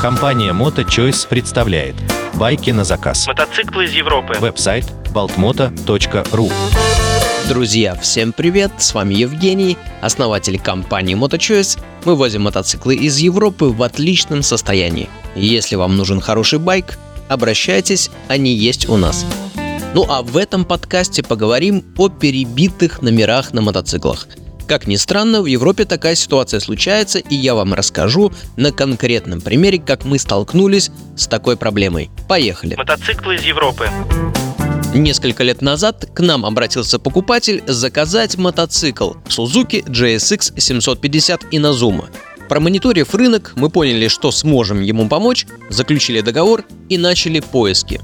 Компания MotoChoice представляет байки на заказ. Мотоциклы из Европы. Веб-сайт baltmoto.ru Друзья, всем привет! С вами Евгений, основатель компании MotoChoice. Мы возим мотоциклы из Европы в отличном состоянии. Если вам нужен хороший байк, обращайтесь, они есть у нас. Ну а в этом подкасте поговорим о перебитых номерах на мотоциклах. Как ни странно, в Европе такая ситуация случается, и я вам расскажу на конкретном примере, как мы столкнулись с такой проблемой. Поехали! Мотоциклы из Европы. Несколько лет назад к нам обратился покупатель заказать мотоцикл Suzuki GSX 750 Inazuma. Промониторив рынок, мы поняли, что сможем ему помочь, заключили договор и начали поиски.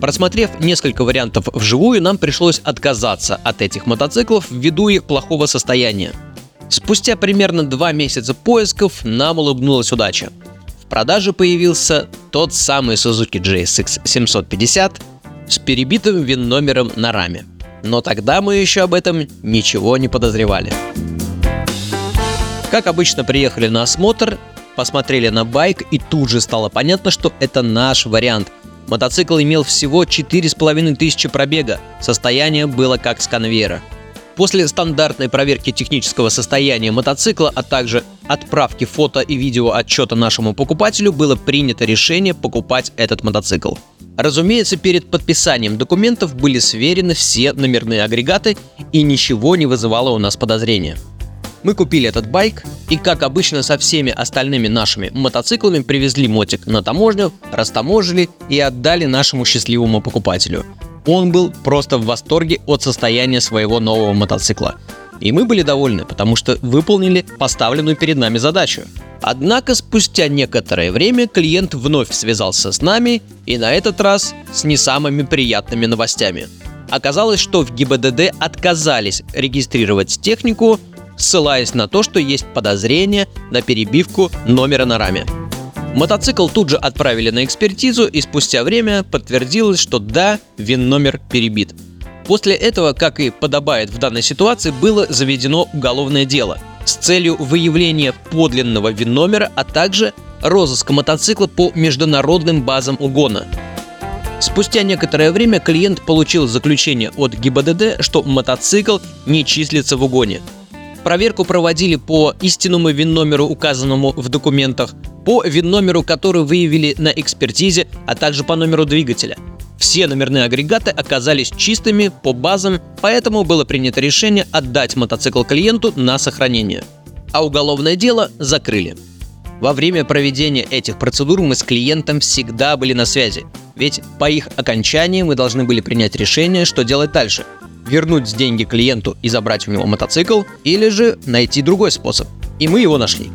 Просмотрев несколько вариантов вживую, нам пришлось отказаться от этих мотоциклов ввиду их плохого состояния. Спустя примерно два месяца поисков нам улыбнулась удача. В продаже появился тот самый Suzuki GSX 750 с перебитым ВИН-номером на раме. Но тогда мы еще об этом ничего не подозревали. Как обычно, приехали на осмотр, посмотрели на байк и тут же стало понятно, что это наш вариант – Мотоцикл имел всего 4,5 тысячи пробега, состояние было как с конвейера. После стандартной проверки технического состояния мотоцикла, а также отправки фото и видео отчета нашему покупателю, было принято решение покупать этот мотоцикл. Разумеется, перед подписанием документов были сверены все номерные агрегаты и ничего не вызывало у нас подозрения. Мы купили этот байк и, как обычно со всеми остальными нашими мотоциклами, привезли мотик на таможню, растаможили и отдали нашему счастливому покупателю. Он был просто в восторге от состояния своего нового мотоцикла. И мы были довольны, потому что выполнили поставленную перед нами задачу. Однако спустя некоторое время клиент вновь связался с нами и на этот раз с не самыми приятными новостями. Оказалось, что в ГИБДД отказались регистрировать технику, ссылаясь на то, что есть подозрение на перебивку номера на раме. Мотоцикл тут же отправили на экспертизу, и спустя время подтвердилось, что да, ВИН-номер перебит. После этого, как и подобает в данной ситуации, было заведено уголовное дело с целью выявления подлинного ВИН-номера, а также розыска мотоцикла по международным базам угона. Спустя некоторое время клиент получил заключение от ГИБДД, что мотоцикл не числится в угоне – Проверку проводили по истинному ВИН-номеру, указанному в документах, по ВИН-номеру, который выявили на экспертизе, а также по номеру двигателя. Все номерные агрегаты оказались чистыми по базам, поэтому было принято решение отдать мотоцикл клиенту на сохранение. А уголовное дело закрыли. Во время проведения этих процедур мы с клиентом всегда были на связи, ведь по их окончании мы должны были принять решение, что делать дальше – вернуть деньги клиенту и забрать у него мотоцикл, или же найти другой способ. И мы его нашли.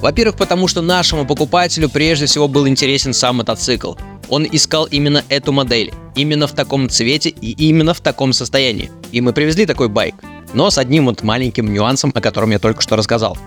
Во-первых, потому что нашему покупателю прежде всего был интересен сам мотоцикл. Он искал именно эту модель, именно в таком цвете и именно в таком состоянии. И мы привезли такой байк, но с одним вот маленьким нюансом, о котором я только что рассказал.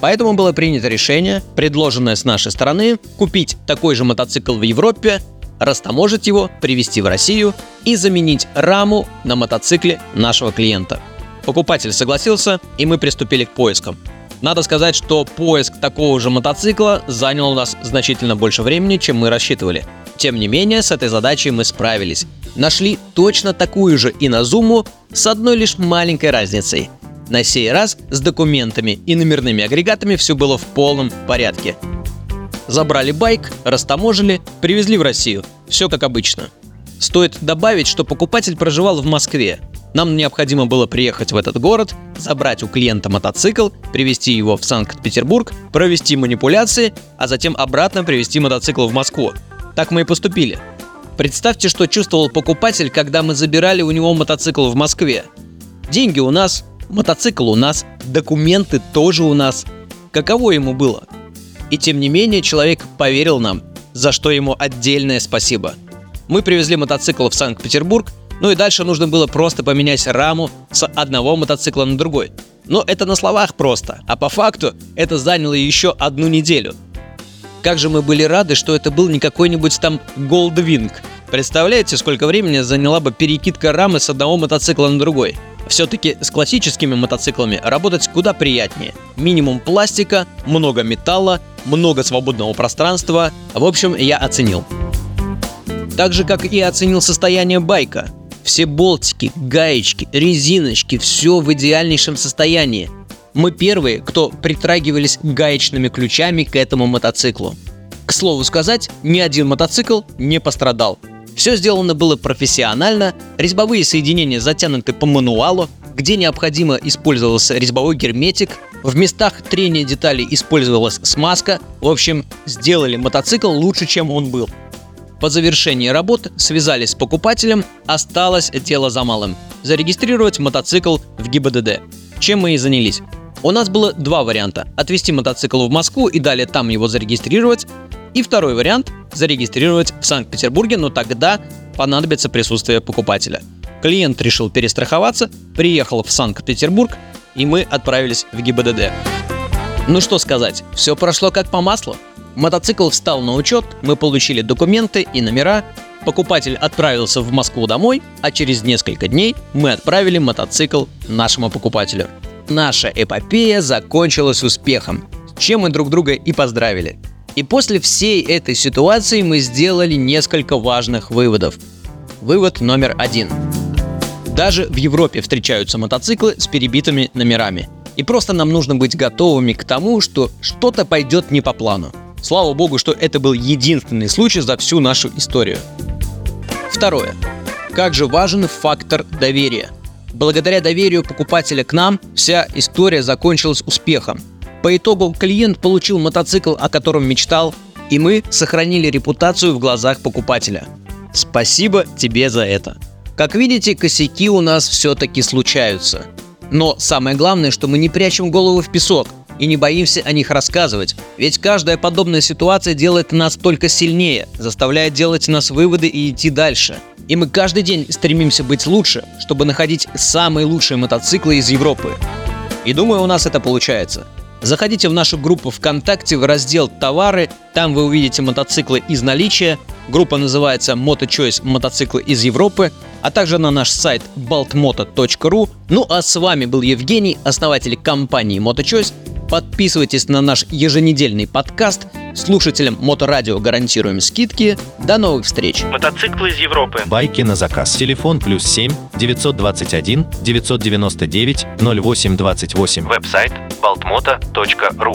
Поэтому было принято решение, предложенное с нашей стороны, купить такой же мотоцикл в Европе растаможить его, привезти в Россию и заменить раму на мотоцикле нашего клиента. Покупатель согласился, и мы приступили к поискам. Надо сказать, что поиск такого же мотоцикла занял у нас значительно больше времени, чем мы рассчитывали. Тем не менее, с этой задачей мы справились. Нашли точно такую же и на Зуму с одной лишь маленькой разницей. На сей раз с документами и номерными агрегатами все было в полном порядке. Забрали байк, растаможили, привезли в Россию. Все как обычно. Стоит добавить, что покупатель проживал в Москве. Нам необходимо было приехать в этот город, забрать у клиента мотоцикл, привезти его в Санкт-Петербург, провести манипуляции, а затем обратно привезти мотоцикл в Москву. Так мы и поступили. Представьте, что чувствовал покупатель, когда мы забирали у него мотоцикл в Москве. Деньги у нас, мотоцикл у нас, документы тоже у нас. Каково ему было? И тем не менее человек поверил нам, за что ему отдельное спасибо. Мы привезли мотоцикл в Санкт-Петербург, ну и дальше нужно было просто поменять раму с одного мотоцикла на другой. Но это на словах просто, а по факту это заняло еще одну неделю. Как же мы были рады, что это был не какой-нибудь там Goldwing. Представляете, сколько времени заняла бы перекидка рамы с одного мотоцикла на другой? Все-таки с классическими мотоциклами работать куда приятнее. Минимум пластика, много металла, много свободного пространства. В общем, я оценил. Так же, как и оценил состояние байка. Все болтики, гаечки, резиночки, все в идеальнейшем состоянии. Мы первые, кто притрагивались гаечными ключами к этому мотоциклу. К слову сказать, ни один мотоцикл не пострадал. Все сделано было профессионально, резьбовые соединения затянуты по мануалу, где необходимо использовался резьбовой герметик, в местах трения деталей использовалась смазка, в общем, сделали мотоцикл лучше, чем он был. По завершении работ связались с покупателем, осталось дело за малым – зарегистрировать мотоцикл в ГИБДД. Чем мы и занялись. У нас было два варианта – отвезти мотоцикл в Москву и далее там его зарегистрировать, и второй вариант – зарегистрировать в Санкт-Петербурге, но тогда понадобится присутствие покупателя. Клиент решил перестраховаться, приехал в Санкт-Петербург, и мы отправились в ГИБДД. Ну что сказать, все прошло как по маслу. Мотоцикл встал на учет, мы получили документы и номера, покупатель отправился в Москву домой, а через несколько дней мы отправили мотоцикл нашему покупателю. Наша эпопея закончилась успехом, чем мы друг друга и поздравили. И после всей этой ситуации мы сделали несколько важных выводов. Вывод номер один. Даже в Европе встречаются мотоциклы с перебитыми номерами. И просто нам нужно быть готовыми к тому, что что-то пойдет не по плану. Слава богу, что это был единственный случай за всю нашу историю. Второе. Как же важен фактор доверия. Благодаря доверию покупателя к нам вся история закончилась успехом. По итогу клиент получил мотоцикл, о котором мечтал, и мы сохранили репутацию в глазах покупателя. Спасибо тебе за это. Как видите, косяки у нас все-таки случаются. Но самое главное, что мы не прячем голову в песок и не боимся о них рассказывать. Ведь каждая подобная ситуация делает нас только сильнее, заставляет делать нас выводы и идти дальше. И мы каждый день стремимся быть лучше, чтобы находить самые лучшие мотоциклы из Европы. И думаю, у нас это получается. Заходите в нашу группу ВКонтакте в раздел «Товары», там вы увидите мотоциклы из наличия, группа называется Choice мотоциклы из Европы, а также на наш сайт baltmoto.ru. Ну а с вами был Евгений, основатель компании Choice. Подписывайтесь на наш еженедельный подкаст. Слушателям Моторадио гарантируем скидки. До новых встреч! Мотоциклы из Европы. Байки на заказ. Телефон плюс 7 921 999 0828. Веб-сайт baltmoto.ru